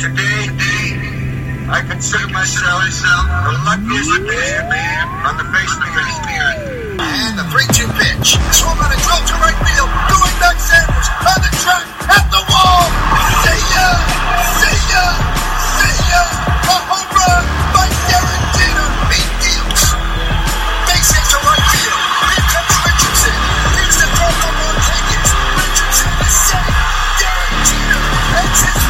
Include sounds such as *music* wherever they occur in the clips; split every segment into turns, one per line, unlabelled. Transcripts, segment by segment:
today, I consider myself the luckiest man on the face of the earth. And the 3-2 pitch. Swung on a drill to right field. Going back Sanders on the track at the wall. See ya! See ya! See ya! A home run by Jeter. He deals. Base hit to right field. Here comes Richardson. Here's the throw from Rodriguez. Richardson is safe. Jeter ends his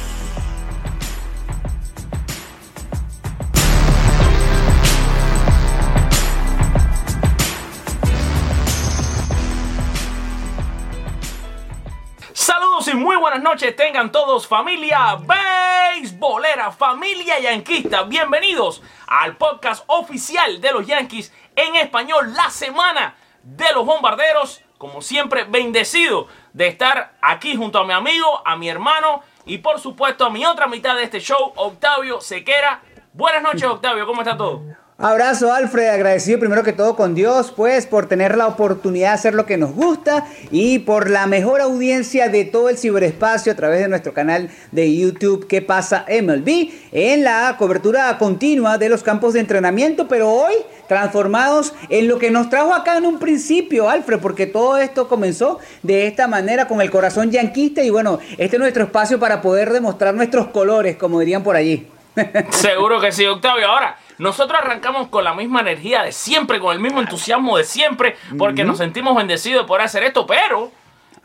Y muy buenas noches tengan todos familia beisbolera, familia yanquista. Bienvenidos al podcast oficial de los Yankees en español, la semana de los bombarderos. Como siempre, bendecido de estar aquí junto a mi amigo, a mi hermano y por supuesto a mi otra mitad de este show, Octavio Sequera. Buenas noches, Octavio, ¿cómo está todo?
Abrazo Alfred, agradecido primero que todo con Dios, pues por tener la oportunidad de hacer lo que nos gusta y por la mejor audiencia de todo el ciberespacio a través de nuestro canal de YouTube ¿Qué pasa MLB? En la cobertura continua de los campos de entrenamiento, pero hoy transformados en lo que nos trajo acá en un principio, Alfred, porque todo esto comenzó de esta manera con el corazón yanquista y bueno, este es nuestro espacio para poder demostrar nuestros colores, como dirían por allí.
Seguro que sí, Octavio. Ahora, nosotros arrancamos con la misma energía de siempre, con el mismo entusiasmo de siempre, porque nos sentimos bendecidos por hacer esto, pero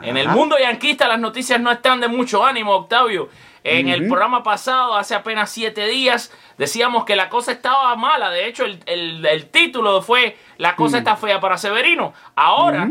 en el mundo yanquista las noticias no están de mucho ánimo, Octavio. En el programa pasado, hace apenas siete días, decíamos que la cosa estaba mala. De hecho, el, el- el título fue La cosa está fea para Severino. Ahora,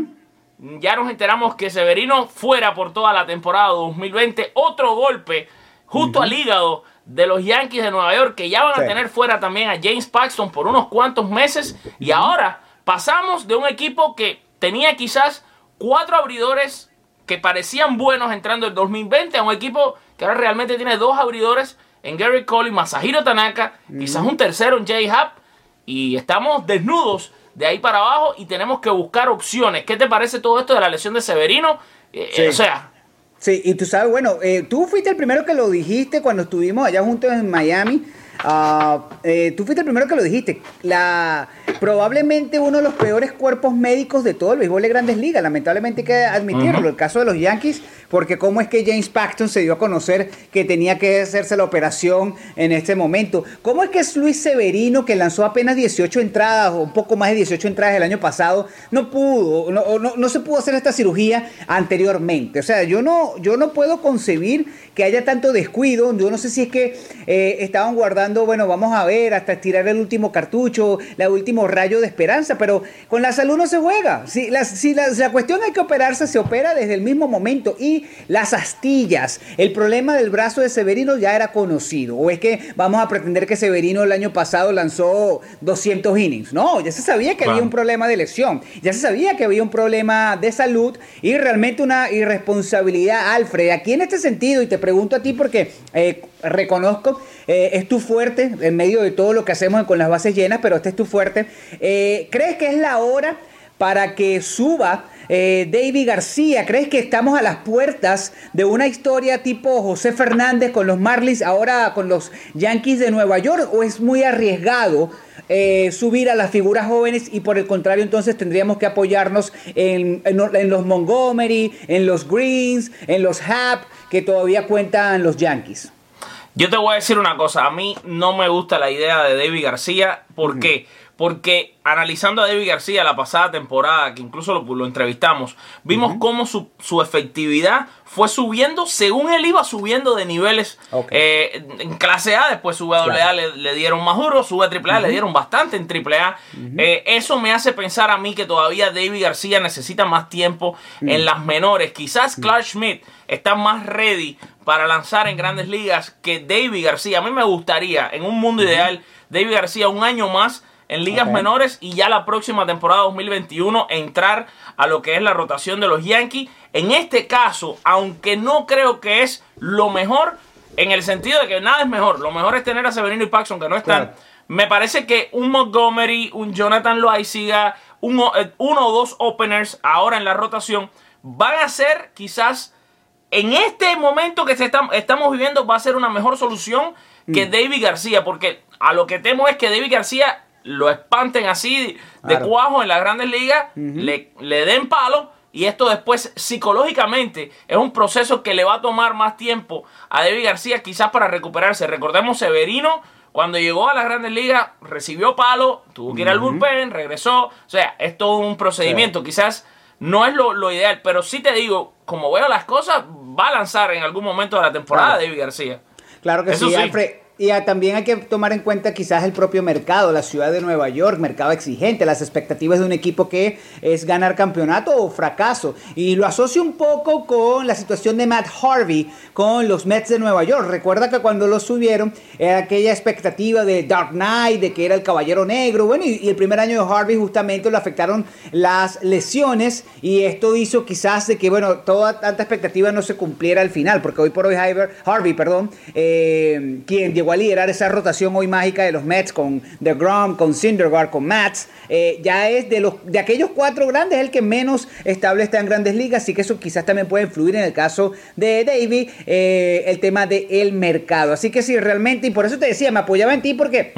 ya nos enteramos que Severino fuera por toda la temporada 2020. Otro golpe justo al hígado de los Yankees de Nueva York, que ya van a tener fuera también a James Paxton por unos cuantos meses. Y ahora pasamos de un equipo que tenía quizás cuatro abridores que parecían buenos entrando el 2020 a un equipo que ahora realmente tiene dos abridores en Gary Cole y Masahiro Tanaka, quizás un tercero en Jay Happ, y estamos desnudos de ahí para abajo y tenemos que buscar opciones. ¿Qué te parece todo esto de la lesión de Severino? Eh,
Sí.
eh, o sea,
Sí, y tú sabes, bueno, eh, tú fuiste el primero que lo dijiste cuando estuvimos allá juntos en Miami. Ah, eh, tú fuiste el primero que lo dijiste. La, probablemente uno de los peores cuerpos médicos de todo el béisbol de grandes ligas. Lamentablemente hay que admitirlo. El caso de los Yankees, porque cómo es que James Paxton se dio a conocer que tenía que hacerse la operación en este momento. ¿Cómo es que es Luis Severino, que lanzó apenas 18 entradas o un poco más de 18 entradas el año pasado, no pudo, no, o no, no se pudo hacer esta cirugía anteriormente? O sea, yo no, yo no puedo concebir que haya tanto descuido. Yo no sé si es que eh, estaban guardando, bueno, vamos a ver, hasta estirar el último cartucho, el último rayo de esperanza, pero con la salud no se juega. Si la, si la, cuestión hay que operarse, se opera desde el mismo momento. Y las astillas, el problema del brazo de Severino ya era conocido. O es que vamos a pretender que Severino el año pasado lanzó 200 innings. No, ya se sabía que había un problema de lesión, ya se sabía que había un problema de salud y realmente una irresponsabilidad, Alfred. Aquí en este sentido, y te pregunto a ti porque eh, reconozco, eh, es tu fuerte en medio de todo lo que hacemos con las bases llenas, pero este es tu fuerte. Eh, ¿Crees que es la hora para que suba eh, David García? ¿Crees que estamos a las puertas de una historia tipo José Fernández con los Marlins, ahora con los Yankees de Nueva York? ¿O es muy arriesgado eh, subir a las figuras jóvenes y por el contrario entonces tendríamos que apoyarnos en, en- los Montgomery, en los Greens, en los Happ, que todavía cuentan los Yankees?
Yo te voy a decir una cosa, a mí no me gusta la idea de David García, ¿por qué? Porque analizando a David García la pasada temporada, que incluso lo, lo entrevistamos, vimos cómo su, su efectividad fue subiendo según él iba subiendo de niveles. Eh, en clase A, después sube a AA
Claro.
le, le dieron más duro, sube a AAA le dieron bastante en AAA. Eh, eso me hace pensar a mí que todavía David García necesita más tiempo en las menores. Quizás Clark Schmidt está más ready para lanzar en grandes ligas que David García. A mí me gustaría, en un mundo ideal, David García un año más en ligas menores y ya la próxima temporada 2021 entrar a lo que es la rotación de los Yankees. En este caso, aunque no creo que es lo mejor, en el sentido de que nada es mejor, lo mejor es tener a Severino y Paxson que no están.
Claro.
Me parece que un Montgomery, un Jonathan Loaiziga, un o- eh, uno o dos openers ahora en la rotación van a ser quizás en este momento que se está- estamos viviendo va a ser una mejor solución que David García, porque a lo que temo es que David García lo espanten así de
Claro.
cuajo en las grandes ligas, le, le den palo y esto después psicológicamente es un proceso que le va a tomar más tiempo a David García quizás para recuperarse. Recordemos Severino cuando llegó a las grandes ligas recibió palo, tuvo que ir al bullpen, regresó, o sea, es todo un procedimiento, quizás no es lo, lo ideal, pero sí te digo, como veo las cosas, va a lanzar en algún momento de la temporada
Claro.
David García.
Claro que
Eso
sí,
sí.
Y también hay que tomar en cuenta quizás el propio mercado, la ciudad de Nueva York, mercado exigente, las expectativas de un equipo que es ganar campeonato o fracaso. Y lo asocio un poco con la situación de Matt Harvey con los Mets de Nueva York. Recuerda que cuando lo subieron era aquella expectativa de Dark Knight, de que era el caballero negro. Bueno, y, el primer año de Harvey justamente lo afectaron las lesiones y esto hizo quizás de que, bueno, toda tanta expectativa no se cumpliera al final, porque hoy por hoy Harvey, Harvey perdón, eh, quien a liderar esa rotación hoy mágica de los Mets con DeGrom, con Syndergaard, con Mats, eh, ya es de los de aquellos cuatro grandes el que menos estable está en grandes ligas, así que eso quizás también puede influir en el caso de Davey, eh, el tema del el mercado. Así que sí, realmente, y por eso te decía, me apoyaba en ti porque...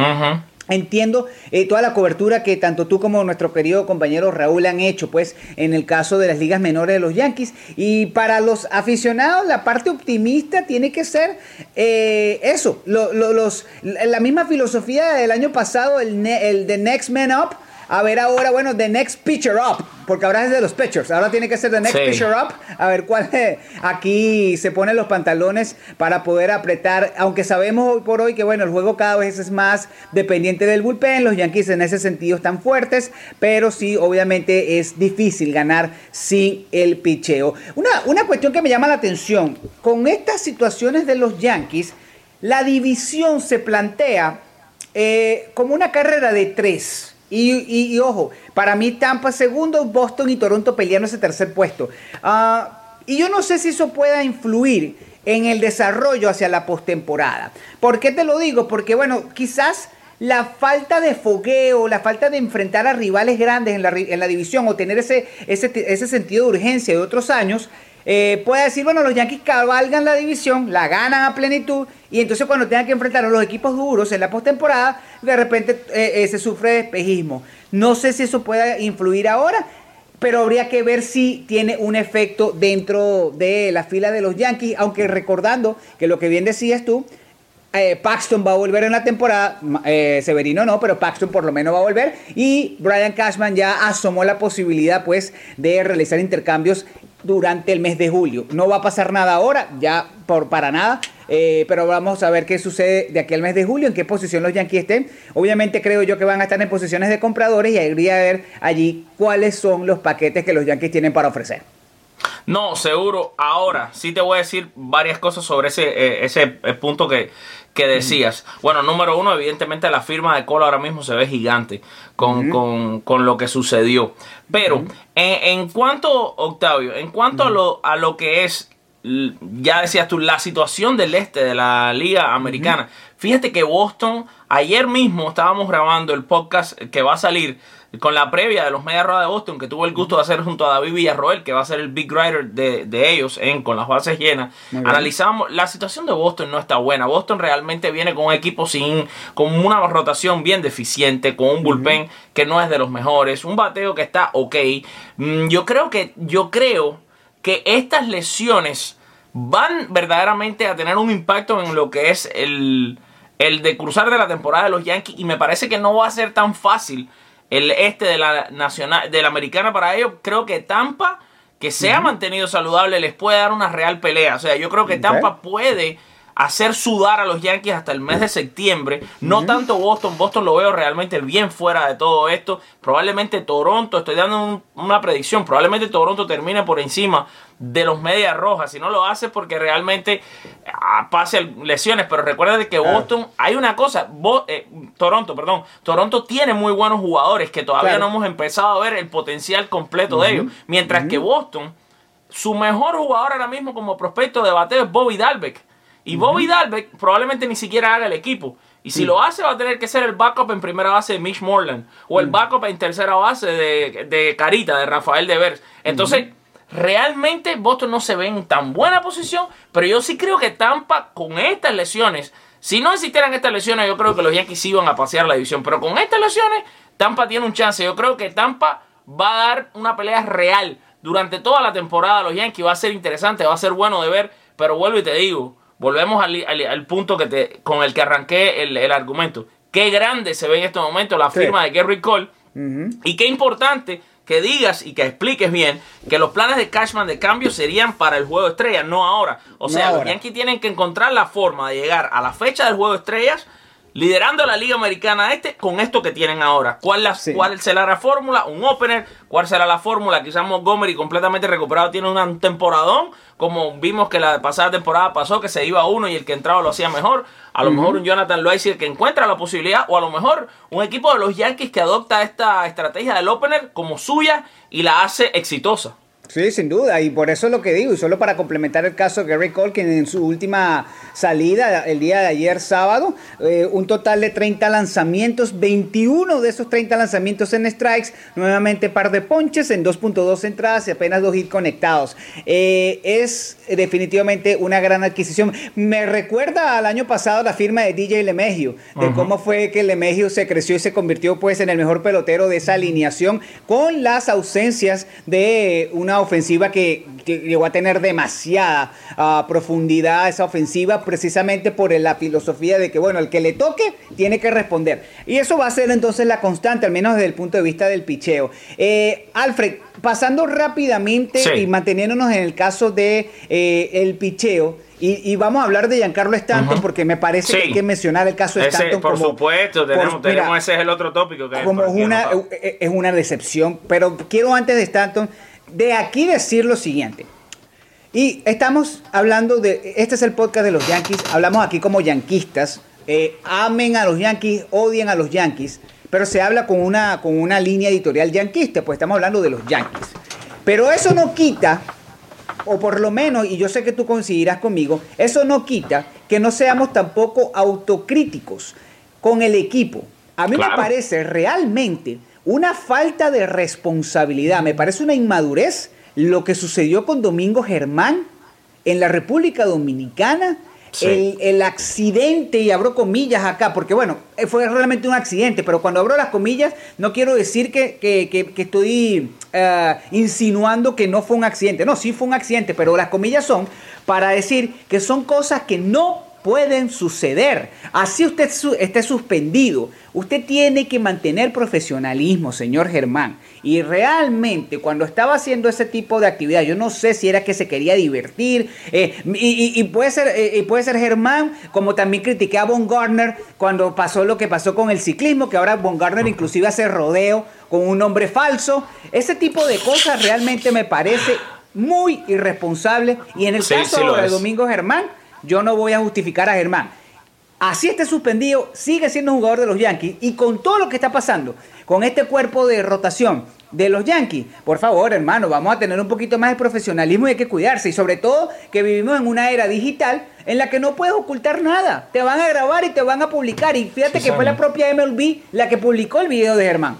Entiendo eh, toda la cobertura que tanto tú como nuestro querido compañero Raúl han hecho, pues, en el caso de las ligas menores de los Yankees. Y para los aficionados, la parte optimista tiene que ser eh, eso, lo- lo- los, la misma filosofía del año pasado, el, el Next Man Up. A ver ahora, bueno, The Next Pitcher Up, porque ahora es de los pitchers, ahora tiene que ser The Next
Sí.
Pitcher Up. A ver cuál *laughs* aquí se ponen los pantalones para poder apretar, aunque sabemos hoy por hoy que bueno, el juego cada vez es más dependiente del bullpen, los Yankees en ese sentido están fuertes, pero sí, obviamente es difícil ganar sin el picheo. Una, una cuestión que me llama la atención, con estas situaciones de los Yankees, la división se plantea eh, como una carrera de tres. Y, y- ojo, para mí Tampa segundo, Boston y Toronto peleando ese tercer puesto. Ah, y yo no sé si eso pueda influir en el desarrollo hacia la postemporada. ¿Por qué te lo digo? Porque bueno, quizás la falta de fogueo, la falta de enfrentar a rivales grandes en la, en la división o tener ese, ese, ese sentido de urgencia de otros años, eh, puede decir, bueno, los Yankees cabalgan la división, la ganan a plenitud, y entonces cuando tengan que enfrentar a los equipos duros en la postemporada, de repente eh, eh, se sufre de espejismo. No sé si eso pueda influir ahora, pero habría que ver si tiene un efecto dentro de la fila de los Yankees, aunque recordando que lo que bien decías tú, eh, Paxton va a volver en la temporada, eh, Severino no, pero Paxton por lo menos va a volver y Brian Cashman ya asomó la posibilidad pues de realizar intercambios durante el mes de julio. No va a pasar nada ahora, ya por para nada, eh, pero vamos a ver qué sucede de aquí al mes de julio, en qué posición los Yankees estén. Obviamente creo yo que van a estar en posiciones de compradores y habría que ver allí cuáles son los paquetes que los Yankees tienen para ofrecer.
No, seguro. Ahora sí te voy a decir varias cosas sobre ese, ese punto que, que decías. Bueno, número uno, evidentemente la firma de Cole ahora mismo se ve gigante con, con- con lo que sucedió. Pero en, en cuanto, Octavio, en cuanto a, lo, a lo que es, ya decías tú, la situación del este de la Liga Americana. Fíjate que Boston, ayer mismo estábamos grabando el podcast que va a salir con la previa de los Media Roda de Boston, que tuvo el gusto de hacer junto a David Villarroel, que va a ser el big writer de, de ellos en Con las bases llenas. Analizamos, la situación de Boston no está buena. Boston realmente viene con un equipo sin, con una rotación bien deficiente, con un bullpen que no es de los mejores, un bateo que está ok. Mm, Yo creo que, yo creo que estas lesiones van verdaderamente a tener un impacto en lo que es el, el de cruzar de la temporada de los Yankees y me parece que no va a ser tan fácil el este de la nacional de la americana para ellos. Creo que Tampa que se ha mantenido saludable les puede dar una real pelea. O sea yo creo que. Tampa puede hacer sudar a los Yankees hasta el mes de septiembre. No tanto Boston, Boston lo veo realmente bien fuera de todo esto. Probablemente Toronto, estoy dando una predicción, probablemente Toronto termine por encima de los Medias Rojas. Si no lo hace porque realmente ah, pase lesiones. Pero recuerda que Boston, hay una cosa, eh, Toronto, perdón, Toronto tiene muy buenos jugadores que todavía no hemos empezado a ver el potencial completo de ellos. Mientras que Boston, su mejor jugador ahora mismo como prospecto de bateo es Bobby Dalbeck. Y Bobby Dalbeck probablemente ni siquiera haga el equipo. Y si lo hace, va a tener que ser el backup en primera base de Mitch Morland. O el backup en tercera base de, Carita, de Rafael Devers. Entonces, realmente Boston no se ve en tan buena posición. Pero yo sí creo que Tampa, con estas lesiones, si no existieran estas lesiones, yo creo que los Yankees iban a pasear la división. Pero con estas lesiones, Tampa tiene un chance. Yo creo que Tampa va a dar una pelea real durante toda la temporada. Los Yankees va a ser interesante, va a ser bueno de ver. Pero vuelvo y te digo, volvemos al, punto que te, con el que arranqué el, argumento. Qué grande se ve en este momento la firma de Gary Cole. Y qué importante que digas y que expliques bien que los planes de Cashman de cambio serían para el juego de estrellas, no ahora. O sea, los Yankees tienen que encontrar la forma de llegar a la fecha del juego de estrellas liderando la Liga Americana Este con esto que tienen ahora. ¿Cuál, ¿Cuál será la fórmula? Un opener. ¿Cuál será la fórmula? Quizás Montgomery completamente recuperado tiene un temporadón, como vimos que la pasada temporada pasó, que se iba uno y el que entraba lo hacía mejor. A lo mejor un Jonathan Loaizier que encuentra la posibilidad, o a lo mejor un equipo de los Yankees que adopta esta estrategia del opener como suya y la hace exitosa.
Sí, sin duda, y por eso es lo que digo, y solo para complementar el caso de Gary Cole, que en su última salida el día de ayer sábado, eh, un total de 30 lanzamientos, 21 de esos 30 lanzamientos en strikes, nuevamente par de ponches en 2.2 entradas y apenas dos hits conectados. Eh, es definitivamente una gran adquisición. Me recuerda al año pasado la firma de DJ Lemegio, de cómo fue que Lemegio se creció y se convirtió pues en el mejor pelotero de esa alineación con las ausencias de una ofensiva que, llegó a tener demasiada ah, profundidad, esa ofensiva, precisamente por la filosofía de que, bueno, el que le toque tiene que responder. Y eso va a ser entonces la constante, al menos desde el punto de vista del picheo. Eh, Alfred, pasando rápidamente y manteniéndonos en el caso de eh, el picheo, y, vamos a hablar de Giancarlo Stanton porque me parece que hay que mencionar el caso de Stanton.
Por supuesto, tenemos, ese es el otro tópico. Que
como una, es una decepción, pero quiero antes de Stanton de aquí decir lo siguiente. Y estamos hablando de, este es el podcast de los Yankees, hablamos aquí como yanquistas, eh, amen a los Yankees, odien a los Yankees, pero se habla con una, con una línea editorial yanquista, pues estamos hablando de los Yankees. Pero eso no quita, o por lo menos, y yo sé que tú coincidirás conmigo, eso no quita que no seamos tampoco autocríticos con el equipo. A mí me parece realmente una falta de responsabilidad, me parece una inmadurez lo que sucedió con Domingo Germán en la República Dominicana. El, accidente, y abro comillas acá, porque bueno, eh, fue realmente un accidente, pero cuando abro las comillas no quiero decir que, estoy eh, insinuando que no fue un accidente. No, sí fue un accidente, pero las comillas son para decir que son cosas que no pueden suceder. Así usted esté suspendido. Usted tiene que mantener profesionalismo, señor Germán. Y realmente cuando estaba haciendo ese tipo de actividad, yo no sé si era que se quería divertir. Eh, y, puede ser, eh, puede ser Germán, como también critiqué a Von Gardner cuando pasó lo que pasó con el ciclismo, que ahora Von Gardner inclusive hace rodeo con un nombre falso. Ese tipo de cosas realmente me parece muy irresponsable. Y en el caso de Domingo Germán, yo no voy a justificar a Germán. Así esté suspendido, sigue siendo jugador de los Yankees. Y con todo lo que está pasando, con este cuerpo de rotación de los Yankees, por favor, hermano, vamos a tener un poquito más de profesionalismo y hay que cuidarse. Y sobre todo que vivimos en una era digital en la que no puedes ocultar nada. Te van a grabar y te van a publicar. Y fíjate que fue la propia MLB la que publicó el video de Germán.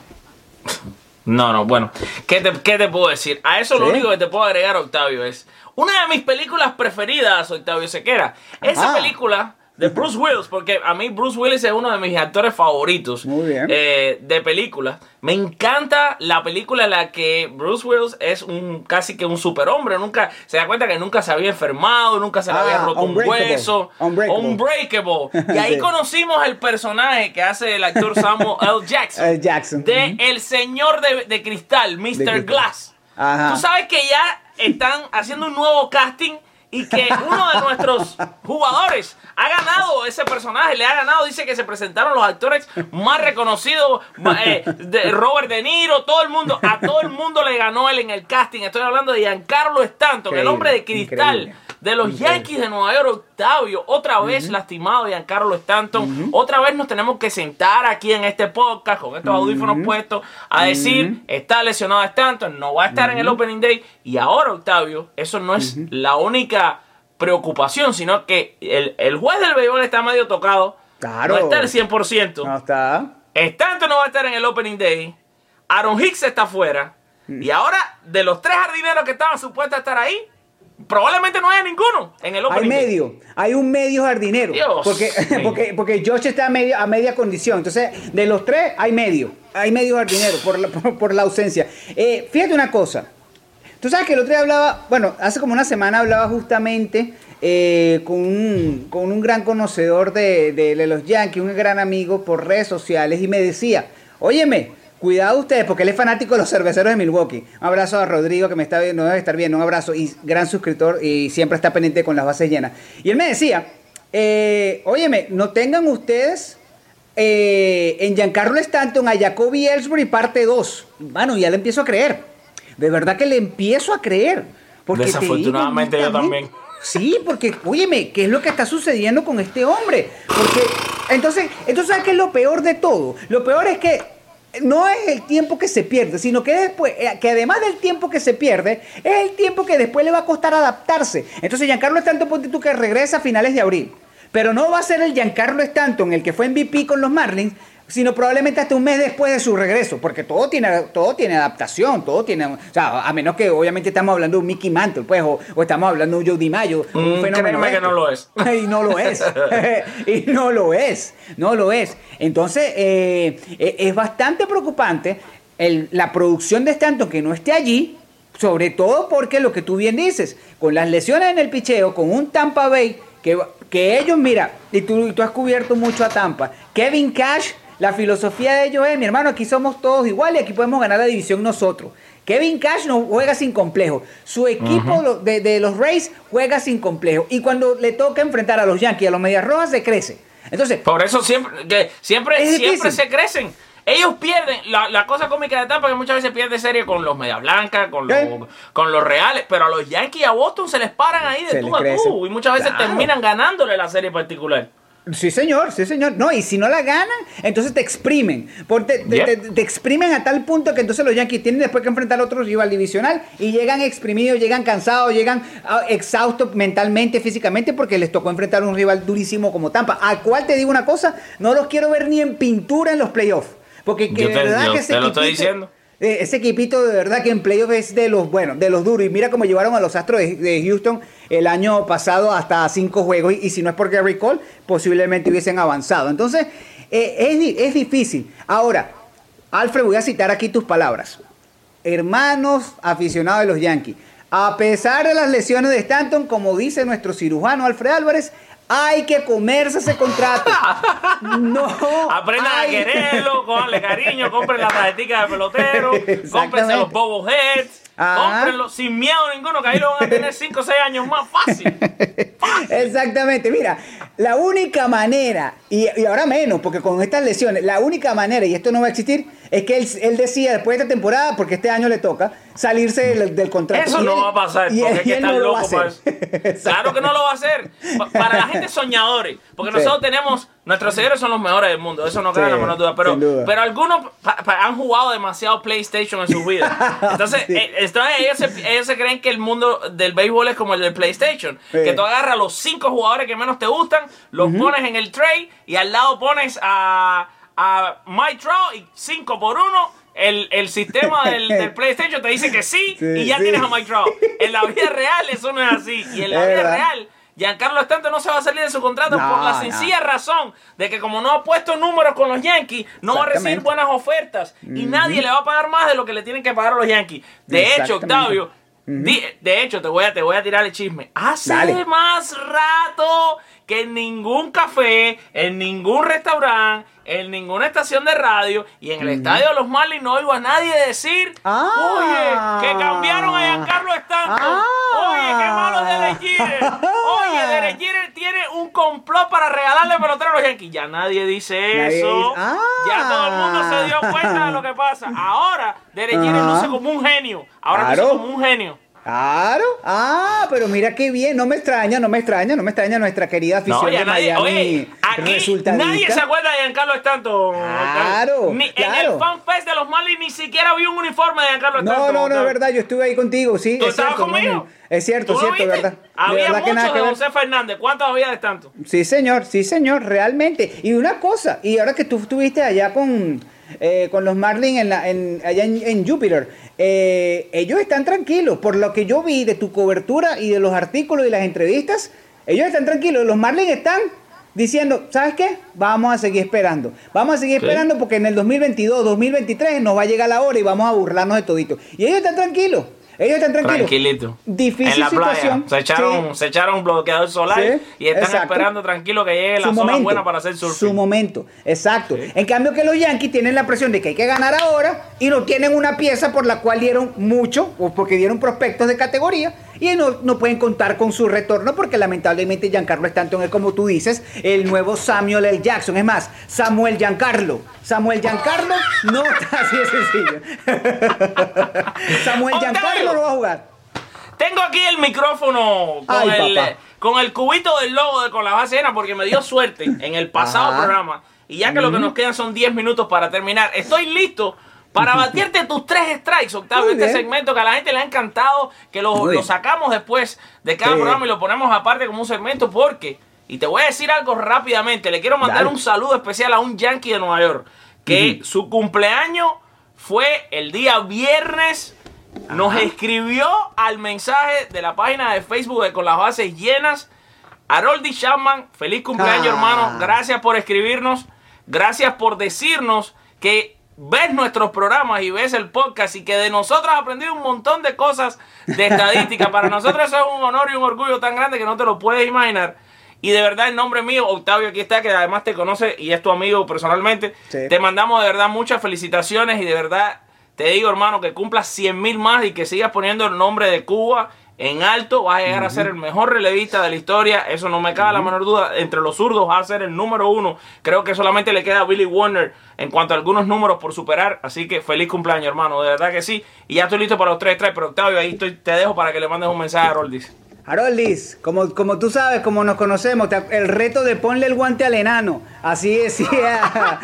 No, no, bueno, ¿qué te, qué te puedo decir? A eso lo único que te puedo agregar, Octavio, es una de mis películas preferidas, Octavio Sequera. Esa película de Bruce Willis, porque a mí Bruce Willis es uno de mis actores favoritos eh, de películas. Me encanta la película en la que Bruce Willis es un casi que un superhombre. Nunca se da cuenta que nunca se había enfermado, nunca se le había ah, roto un hueso. Unbreakable. *laughs* Y ahí conocimos el personaje que hace el actor Samuel *laughs* L. Jackson.
Jackson.
De El Señor de, Cristal, Mr. Glass. Tú sabes que ya están haciendo un nuevo casting y que uno de nuestros jugadores ha ganado ese personaje, le ha ganado, dice que se presentaron los actores más reconocidos, eh, de Robert De Niro, todo el mundo, a todo el mundo le ganó él en el casting. Estoy hablando de Giancarlo Stanton, el hombre de cristal.
increíble.
De los Yankees de Nueva York, Octavio, otra vez lastimado Giancarlo Stanton. Otra vez nos tenemos que sentar aquí en este podcast con estos audífonos puestos a decir, está lesionado Stanton, no va a estar en el Opening Day. Y ahora, Octavio, eso no es la única preocupación, sino que el, el juez del béisbol está medio tocado.
Claro.
No está al 100%.
No está.
Stanton no va a estar en el Opening Day. Aaron Hicks está fuera. Y ahora, de los tres jardineros que estaban supuestos a estar ahí, probablemente no haya ninguno en el
Hay
Opening Day.
medio, hay un medio jardinero.
Dios
porque, *laughs* porque, porque Josh está a, medio, a media condición. Entonces, de los tres, hay medio. Hay medio jardinero por la, *laughs* por, por la ausencia. Eh, fíjate una cosa. Tú sabes que el otro día hablaba, bueno, hace como una semana hablaba justamente eh, con, un, con un gran conocedor de, de- de los Yankees, un gran amigo por redes sociales, y me decía, óyeme, cuidado ustedes, porque él es fanático de los cerveceros de Milwaukee. Un abrazo a Rodrigo, que me está viendo, debe estar bien, un abrazo, y gran suscriptor, y siempre está pendiente con las bases llenas. Y él me decía, eh, óyeme, no tengan ustedes eh, en Giancarlo Stanton a Jacoby Ellsbury parte 2. Mano, ya le empiezo a creer. De verdad que le empiezo a creer. Porque digo,
Desafortunadamente yo también.
Sí, porque, óyeme, ¿qué es lo que está sucediendo con este hombre? Porque, entonces, entonces, ¿sabes qué es lo peor de todo? Lo peor es que no es el tiempo que se pierde, sino que después, eh, que además del tiempo que se pierde, es el tiempo que después le va a costar adaptarse. Entonces, Giancarlo Stanton, ponte tú que regresa a finales de abril. Pero no va a ser el Giancarlo Stanton, el que fue MVP con los Marlins, sino probablemente hasta un mes después de su regreso, porque todo tiene, todo tiene adaptación, todo tiene, o sea, a menos que obviamente estamos hablando de un Mickey Mantle, pues, o, o estamos hablando de un Joe DiMaggio, un
Mm,
fenómeno
que no lo es. *laughs*
y no lo es, *laughs* y no lo es, no lo es. Entonces, eh, eh, es bastante preocupante el- la producción de Stanton que no esté allí, sobre todo porque lo que tú bien dices, con las lesiones en el picheo, con un Tampa Bay, que, que ellos, mira, y tú, y tú has cubierto mucho a Tampa, Kevin Cash, la filosofía de ellos es, mi hermano, aquí somos todos iguales y aquí podemos ganar la división nosotros. Kevin Cash no juega sin complejo. Su equipo de, de los Rays juega sin complejo. Y cuando le toca enfrentar a los Yankees, a los Medias Rojas, se crece. Entonces,
Por eso siempre, que siempre, siempre se crecen. Ellos pierden, la, la cosa cómica de Tampa que muchas veces pierde serie con los Media Blanca, con los,
¿Eh?
con los Reales, pero a los Yankees y a Boston se les paran ahí de
Se
tú a
crecen.
tú y muchas veces
Claro.
terminan ganándole la serie particular.
Sí, señor, sí, señor. No, y si no la ganan, entonces te exprimen. Porque te,
Yep.
te- te exprimen a tal punto que entonces los Yankees tienen después que enfrentar a otro rival divisional y llegan exprimidos, llegan cansados, llegan ah, exhaustos mentalmente, físicamente, porque les tocó enfrentar a un rival durísimo como Tampa. Al cual te digo una cosa, no los quiero ver ni en pintura en los playoffs. Porque que
Yo te-
verdad
yo
que
te lo estoy diciendo.
Eh, ese equipito de verdad que en playoffs es de los buenos, de los duros. Y mira cómo llevaron a los Astros de, Houston el año pasado hasta cinco juegos. Y, si no es por Gary posiblemente hubiesen avanzado. Entonces, eh, es, es difícil. Ahora, Alfred, voy a citar aquí tus palabras. Hermanos aficionados de los Yankees, a pesar de las lesiones de Stanton, como dice nuestro cirujano Alfred Álvarez, hay que comerse ese contrato. *laughs* No.
Aprendan a quererlo, *laughs* cójanle cariño, compren la tarjetita de pelotero, cómprense los bobbleheads,
Ajá.
cómprenlo sin miedo ninguno, que ahí lo van a tener 5 o 6 años más fácil. *laughs*
Exactamente, mira, la única manera, y, y ahora menos, porque con estas lesiones, la única manera, y esto no va a existir, es que él, él decía después de esta temporada, porque este año le toca, salirse del, del contrato.
Eso
Y
no
él-
va a pasar, porque es que están
no lo va a
locos para eso.
hacer.
Claro que no lo va a hacer. Pa- Para la gente soñadores, porque
Sí.
nosotros tenemos, nuestros seguidores son los mejores del mundo, eso no queda
Sí,
la menor duda, pero,
duda.
pero algunos pa- pa- han jugado demasiado PlayStation en sus vidas. *laughs* Entonces,
Sí.
eh, entonces ellos, se, ellos se creen que el mundo del béisbol es como el del PlayStation, que tú agarras los cinco jugadores que menos te gustan, los pones en el tray y al lado pones a, a Mike Trout y 5 por 1 el, el sistema del, *laughs* del PlayStation te dice que sí,
Sí,
y ya
sí.
tienes a Mike Trout. En la vida real eso no es así. Y en la
Es
vida
verdad.
real, Giancarlo Stanton no se va a salir de su contrato
No,
por la
no.
sencilla razón de que como no ha puesto números con los Yankees, no va a recibir buenas ofertas. Y nadie le va a pagar más de lo que le tienen que pagar a los Yankees. De hecho. Octavio, de hecho, te voy, a, te voy a tirar el chisme. Hace
Dale.
más rato que en ningún café, en ningún restaurante, en ninguna estación de radio y en el estadio de los Marlins no oigo a nadie decir,
Ah.
oye, que cambiaron a Giancarlo Stanton,
Ah.
oye, qué malo es *laughs* de Jeter. Oye, Derek Jeter tiene un complot para regalarle pelotero a los Yankees. Ya nadie dice eso.
Ah.
Ya todo el mundo se dio cuenta de lo que pasa. Ahora, Derek Jeter
Ajá.
luce como un genio. Ahora
Claro.
luce como un genio.
Claro. Ah, pero mira qué bien. No me extraña, no me extraña, no me extraña nuestra querida afición
No,
de
nadie,
Miami
oye, aquí nadie se acuerda de Giancarlo Stanton.
Claro,
Ni, En
claro.
el fanfest de los Marlins ni siquiera vi un uniforme de Giancarlo
No,
Stanton.
no, no, es
Octavio.
verdad, yo estuve ahí contigo, sí.
¿Tú
es
estabas
cierto, no,
conmigo?
no, es cierto,
¿Tú
es cierto, verdad.
Había
verdad que nada
de. José Fernández. ¿Cuántos había de Stanton?
Sí, señor, sí, señor, realmente. Y una cosa, y ahora que tú estuviste allá con, eh, con los Marlins en la, en, allá en, en Júpiter, eh, ellos están tranquilos. Por lo que yo vi de tu cobertura y de los artículos y las entrevistas, ellos están tranquilos. Los Marlins están diciendo, ¿sabes qué? Vamos a seguir esperando. Vamos a seguir
Sí.
esperando porque en el 2022, 2023 nos va a llegar la hora y vamos a burlarnos de todito. Y ellos están tranquilos. Ellos están tranquilos.
Tranquilito.
Difícil
en la
situación.
playa. Se echaron,
Sí.
se echaron un bloqueador solar
Sí,
y están
exacto.
esperando tranquilo que llegue la zona buena para hacer surfing.
Su momento, exacto.
Sí.
En cambio que los Yankees tienen la presión de que hay que ganar ahora y no tienen una pieza por la cual dieron mucho o porque dieron prospectos de categoría y no, no pueden contar con su retorno porque lamentablemente Giancarlo Stanton es como tú dices, el nuevo Samuel L. Jackson. Es más, Samuel Giancarlo. Samuel Giancarlo no *laughs* así de sencillo. *laughs* Samuel
Octavio.
Giancarlo no va a jugar.
Tengo aquí el micrófono con,
Ay,
el,
papá.
con el cubito del logo de con la base llena porque me dio suerte en el pasado
Ajá.
programa. Y ya que lo que nos quedan son 10 minutos para terminar, estoy listo para batirte tus tres strikes, Octavio. Este segmento que a la gente le ha encantado, que lo, sacamos después de cada
Sí.
programa y lo ponemos aparte como un segmento porque, y te voy a decir algo rápidamente, le quiero mandar
Dale.
un saludo especial a un yankee de Nueva York, que su cumpleaños fue el día viernes nos escribió al mensaje de la página de Facebook de Con las Bases Llenas. Haroldi Chapman, feliz cumpleaños,
Ah.
hermano. Gracias por escribirnos. Gracias por decirnos que ves nuestros programas y ves el podcast y que de nosotros has aprendido un montón de cosas de estadística. *laughs* Para nosotros eso es un honor y un orgullo tan grande que no te lo puedes imaginar. Y de verdad, en nombre mío, Octavio aquí está, que además te conoce y es tu amigo personalmente.
Sí.
Te mandamos de verdad muchas felicitaciones y de verdad te digo, hermano, que cumplas 100 mil más y que sigas poniendo el nombre de Cuba en alto. Vas a llegar a ser el mejor relevista de la historia. Eso no me cabe la menor duda. Entre los zurdos vas a ser el número uno. Creo que solamente le queda a Billy Warner en cuanto a algunos números por superar. Así que feliz cumpleaños, hermano. De verdad que sí. Y ya estoy listo para los tres strikes. Pero Octavio, ahí estoy, te dejo para que le mandes un mensaje a Roldis.
Haroldis, como, como tú sabes, como nos conocemos, el reto de ponle el guante al enano. Así decía *laughs*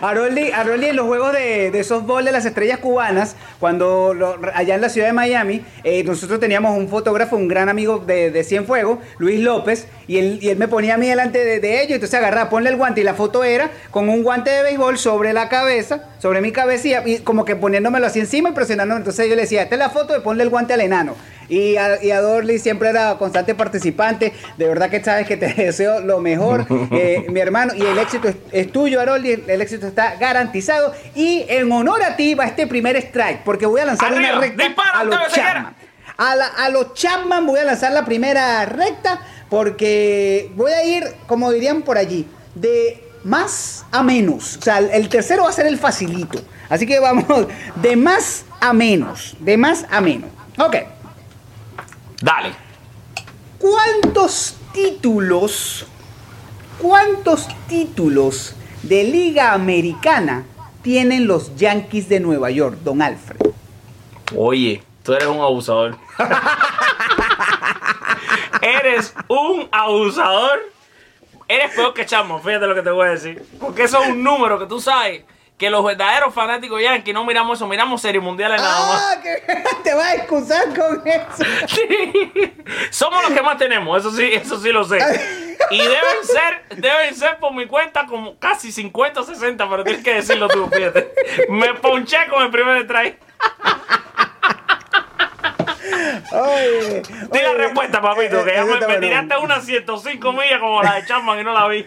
Haroldis, Haroldis en los juegos de, de softball de las estrellas cubanas, cuando allá en la ciudad de Miami, eh, nosotros teníamos un fotógrafo, un gran amigo de, de Cienfuegos, Luis López, y él, y él me ponía a mí delante de, de ellos, entonces agarraba, ponle el guante, y la foto era con un guante de béisbol sobre la cabeza, sobre mi cabecilla, y como que poniéndomelo así encima y presionándome. Entonces yo le decía, esta es la foto de ponle el guante al enano. Y a, y a Dorley siempre era constante participante. De verdad que sabes que te *laughs* deseo lo mejor, eh, *laughs* mi hermano. Y el éxito es, es tuyo, Haroldi. El éxito está garantizado. Y en honor a ti va este primer strike, porque voy a lanzar
Arriba,
una recta
dispara,
a los. Chapman. A, la- a los Chapman voy a lanzar la primera recta, porque voy a ir, como dirían por allí, de más a menos. O sea, el- el tercero va a ser el facilito. Así que vamos de más a menos. De más a menos. Ok.
Dale.
¿Cuántos títulos, cuántos títulos de Liga Americana tienen los Yankees de Nueva York, don Alfred?
Oye, tú eres un abusador. *laughs* eres un abusador. Eres peor que Chapman, fíjate lo que te voy a decir. Porque eso es un número que tú sabes que los verdaderos fanáticos yankees no miramos eso, miramos series mundiales nada más.
Ah, que *laughs* te vas a excusar con eso. *laughs*
Sí. Somos los que más tenemos, eso sí, eso sí lo sé. Y deben ser, deben ser por mi cuenta como casi 50 o 60, pero tienes que decirlo tú, fíjate. Me ponché con el primer strike.
Oye,
Di la respuesta, papito, que ya
eh,
me,
está
me
bueno.
tiraste unas 105 millas como la de Chapman y no la vi.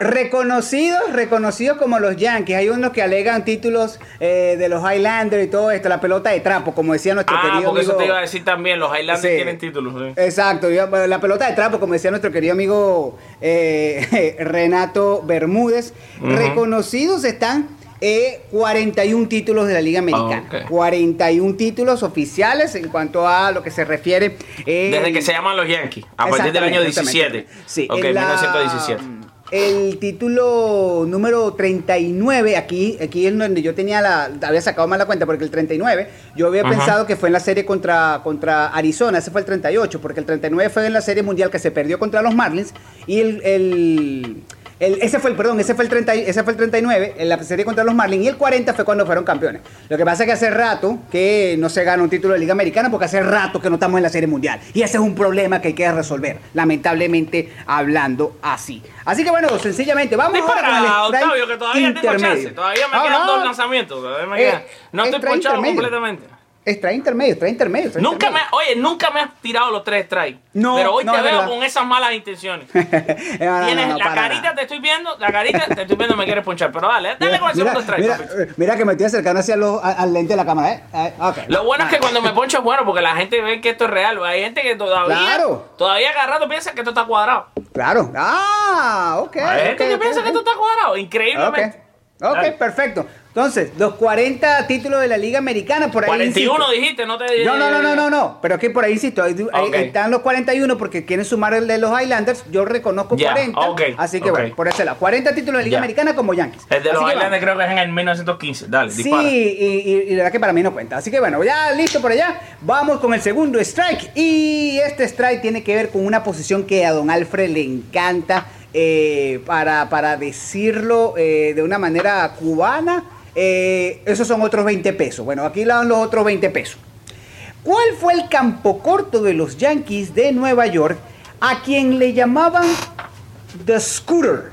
Reconocidos, reconocidos como los Yankees. Hay unos que alegan títulos eh, de los Highlanders y todo esto, la pelota de trapo, como decía nuestro
Ah,
querido
porque eso
amigo.
te iba a decir también, los Highlanders
Sí.
tienen títulos. sí.
Exacto, la pelota de trapo, como decía nuestro querido amigo eh, *laughs* Renato Bermúdez. Reconocidos están eh, 41 títulos de la Liga Americana.
Ok.
41 títulos oficiales en cuanto a lo que se refiere. eh,
Desde que se llaman los Yankees, a partir del año
Exactamente,
17.
exactamente. Sí,
ok,
en la-
1917.
El título número 39, aquí, aquí es donde yo tenía la, había sacado mal la cuenta, porque el 39, yo había
Ajá.
pensado que fue en la serie contra, contra Arizona, ese fue el 38, porque el 39 fue en la serie mundial que se perdió contra los Marlins, y el, el- el- ese fue el, perdón, ese fue el 30, y- ese fue el 39, en la serie contra los Marlins, y el 40 fue cuando fueron campeones. Lo que pasa es que hace rato que no se gana un título de Liga Americana, porque hace rato que no estamos en la serie mundial, y ese es un problema que hay que resolver, lamentablemente hablando así. Así que bueno, sencillamente, vamos ahora con el
Dispara, Octavio, que todavía tengo chance.
intermedio.
Todavía me
Ah,
quedan dos lanzamientos. todavía me
Eh,
quedan- no estoy ponchado
intermedio.
completamente.
Strike intermedio, strike intermedio.
Nunca me,
intermedio.
oye, nunca me has tirado los tres strikes.
No,
pero hoy
no,
te veo
verdad.
con esas malas intenciones. *laughs*
No,
Tienes la carita,
nada.
te estoy viendo, la carita, te estoy viendo, me quieres ponchar. Pero dale, dale con el
Mira,
segundo strike.
mira, mira que me estoy acercando hacia los, al lente de la cámara, ¿eh?
Lo bueno es que cuando me poncho es bueno porque la gente ve que esto es real. Hay gente que todavía,
Claro.
todavía agarrando piensa que esto está cuadrado.
Claro. Ah, ok.
Hay gente que
ok,
piensa que esto está cuadrado, increíblemente.
Ok,
Dale.
perfecto. Entonces, los 40 títulos de la Liga Americana, por ahí.
41
insisto.
dijiste, no te
No, no, no, no, no, no. Pero es que por ahí insisto, ahí, ahí
Ok.
están los 41 porque quieren sumar el de los Highlanders. Yo reconozco
Ya,
40.
ok,
así que bueno, por ese lado. 40 títulos de Liga
Ya.
Americana como Yankees.
El de
Así
los
que vamos.
creo que es en el 1915. Dale,
Sí,
dispara.
y, y- y la verdad que para mí no cuenta. Así que bueno, ya listo por allá. Vamos con el segundo strike. Y este strike tiene que ver con una posición que a don Alfred le encanta. eh, para, para decirlo eh, de una manera cubana, eh, esos son otros 20 pesos. Bueno, aquí le dan los otros 20 pesos. ¿Cuál fue el campo corto de los Yankees de Nueva York a quien le llamaban The Scooter?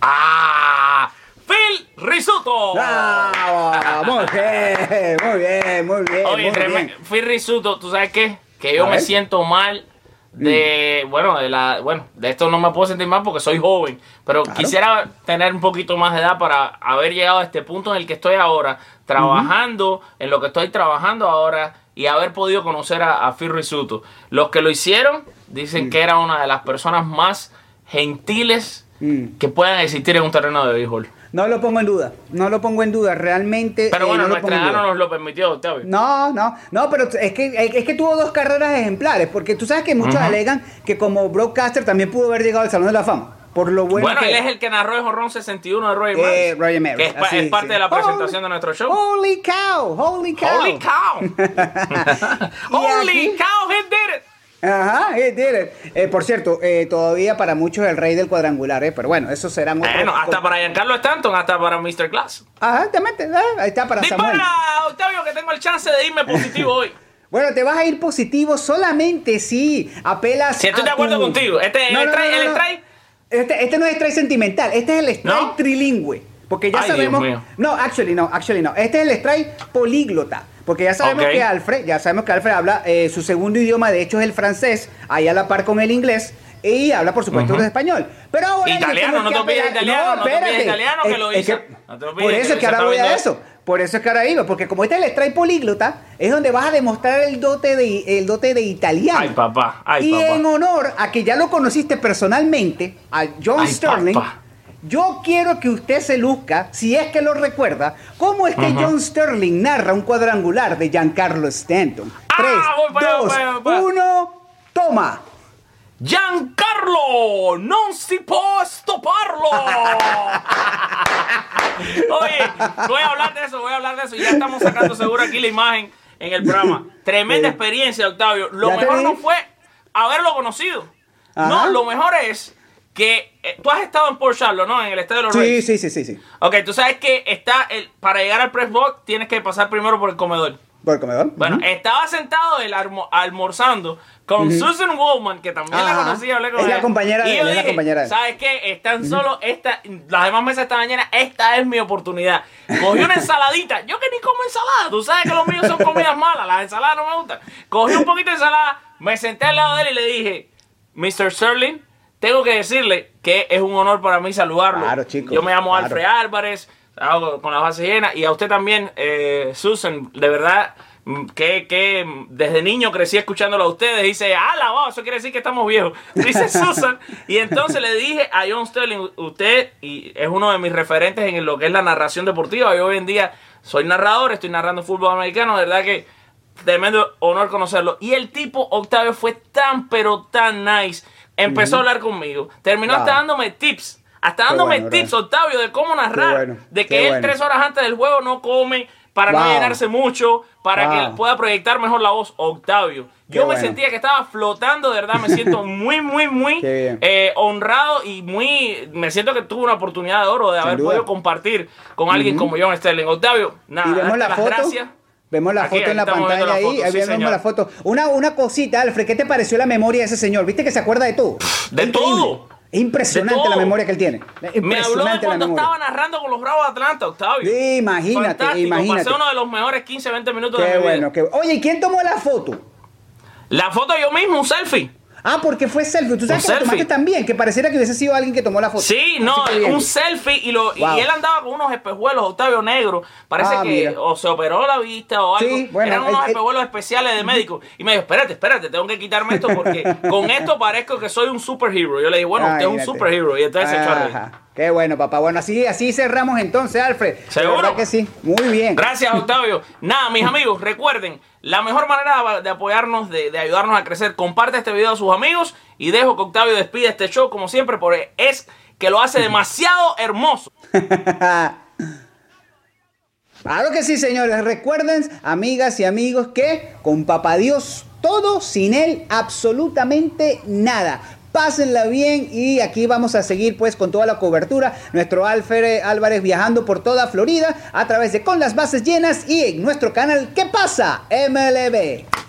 ¡Ah! ¡Phil Risuto!
¡Ah! Muy bien, muy bien, muy bien.
Oye,
muy bien.
Phil Risuto, ¿tú sabes qué? Que yo me siento mal de, bueno, de la, bueno, de esto no me puedo sentir mal porque soy joven, pero
Claro.
quisiera tener un poquito más de edad para haber llegado a este punto en el que estoy ahora, trabajando en lo que estoy trabajando ahora y haber podido conocer a, a Phil Risuto. Los que lo hicieron dicen
Mm.
que era una de las personas más gentiles
Mm.
que puedan existir en un terreno de béisbol.
No lo pongo en duda, no lo pongo en duda, realmente.
Pero
eh,
bueno,
no lo
nuestra edad no nos lo permitió, Octavio.
No, no, no, pero es que, es que tuvo dos carreras ejemplares, porque tú sabes que muchos alegan que como broadcaster también pudo haber llegado al Salón de la Fama, por lo bueno,
Bueno,
que
él es el que narró el jorrón 61 de Roger
Eh,
Maris.
Roger Maris,
Que es,
así,
es parte
sí.
de la presentación
Holy-
de nuestro show.
Holy cow, holy cow.
Holy cow! *laughs* Holy
aquí-
cow, he did it!
Ajá, he did it. Eh, por cierto, eh, todavía para muchos el rey del cuadrangular, eh, pero bueno, eso serán otros.
Bueno, hasta para Giancarlo Stanton, hasta para Mr. Glass.
Ajá, exactamente, eh, ahí está para Samuel.
Dispara, Octavio, que tengo el chance de irme positivo hoy. *laughs*
Bueno, te vas a ir positivo solamente si apelas.
Si estoy
a
de acuerdo
tu-
contigo. Este, el, strike, el strike,
Este, este no es strike sentimental, este es el strike
¿No?
trilingüe. Porque ya
Ay,
sabemos. No, actually no, actually no. Este es el strike políglota. Porque ya sabemos que Alfred, ya sabemos que Alfred habla eh, su segundo idioma, de hecho es el francés, ahí a la par con el inglés. Y habla, por supuesto,
Ujú.
de español. Pero ahora
Italiano, no te
apelar-
italiano, no
espérate.
italiano, que
Es-
lo
es
hice.
que-
No
Por eso es que ahora voy a eso. Por eso es que ahora iba, porque como este es el strike políglota, es donde vas a demostrar el dote de, el dote de italiano.
Ay, papá, ay,
y
papá.
en honor a que ya lo conociste personalmente, a John
Ay,
Sterling,
papá.
Yo quiero que usted se luzca, si es que lo recuerda, cómo es que. John Sterling narra un cuadrangular de Giancarlo Stanton.
Ah,
Tres,
para
dos,
para para
uno, toma.
Giancarlo, non si può stopparlo. *laughs* Oye, voy a hablar de eso, voy a hablar de eso. Ya estamos sacando seguro aquí la imagen en el programa. Tremenda experiencia, Octavio. Lo mejor no fue haberlo conocido.
Ajá.
No, lo mejor es que eh, tú has estado en Port Charlotte, ¿no? En el estadio de los
Sí,
Reyes.
sí, sí, sí, sí.
Ok, tú sabes que está el, para llegar al press box tienes que pasar primero por el comedor.
¿Por el comedor?
Bueno, estaba sentado él almo- almorzando con Susan Wallman, que también la conocí, hablé con
Es la
ella.
compañera de él, es la compañera de él.
¿Sabes qué? Están solo esta, las demás mesas esta mañana, esta es mi oportunidad. Cogí una *laughs* ensaladita, yo que ni como ensalada, tú sabes que los míos son comidas malas, las ensaladas no me gustan. Cogí un poquito de ensalada, me senté al lado de él y le dije, Mr. Sterling, tengo que decirle que es un honor para mí saludarlo.
Claro, chico,
Yo me llamo
claro.
Alfred Álvarez, con la base llena. Y a usted también, eh, Susan, de verdad mm, que, que desde niño crecí escuchándolo a ustedes. Dice, ala, wow, eso quiere decir que estamos viejos. *laughs* Dice Susan. y entonces le dije a John Sterling, usted y es uno de mis referentes en lo que es la narración deportiva. Yo hoy en día soy narrador, estoy narrando fútbol americano, de verdad que tremendo honor conocerlo. Y el tipo, Octavio, fue tan, pero tan nice. Empezó a hablar conmigo. Terminó hasta dándome tips. Hasta dándome tips, Octavio, de cómo narrar. de que él tres horas antes del juego no come para no llenarse mucho, para que pueda proyectar mejor la voz. Octavio, yo me sentía que estaba flotando, de verdad, me siento *laughs* muy, muy, muy eh, honrado y muy, me siento que tuve una oportunidad de oro de haber podido compartir con alguien como John Sterling. Octavio, nada,
vemos la foto? gracias. Vemos la foto en la pantalla ahí, ahí vemos la foto. Una, una cosita, Alfred, ¿qué te pareció la memoria de ese señor? ¿Viste que se acuerda de todo?
De todo.
Es impresionante la memoria que él tiene.
Me habló de cuando estaba narrando con los Bravos de Atlanta, Octavio.
Sí, imagínate,
Fantástico.
imagínate.
Pasé uno de los mejores 15, 20 minutos
qué
de mi
bueno, Qué bueno. Oye, ¿y quién tomó la foto?
La foto yo mismo, un selfie.
Ah, porque fue selfie. Tú sabes que lo tomaste también, que pareciera que hubiese sido alguien que tomó la foto.
Sí, no, un selfie y, lo, y él andaba con unos espejuelos, Octavio Negro. Parece ah, que o se operó la vista o algo. Sí, bueno, Eran unos espejuelos especiales de médico. Y me dijo, espérate, espérate, tengo que quitarme esto porque *laughs* con esto parezco que soy un superhero. Yo le dije, bueno, usted es un superhero. Y entonces se echó a
Qué bueno, papá. Bueno, así, así cerramos entonces, Alfred.
¿Seguro?
que sí. Muy bien.
Gracias, Octavio. Nada, mis *laughs* amigos, recuerden, la mejor manera de apoyarnos, de, ayudarnos a crecer, comparte este video a sus amigos y dejo que Octavio despide este show como siempre porque es que lo hace demasiado hermoso. *laughs*
Claro que sí, señores. Recuerden, amigas y amigos, que con Papá Dios todo, sin Él absolutamente nada. Pásenla bien y aquí vamos a seguir pues con toda la cobertura. Nuestro Alfred Álvarez viajando por toda Florida a través de Con las Bases Llenas y en nuestro canal ¿Qué pasa? MLB.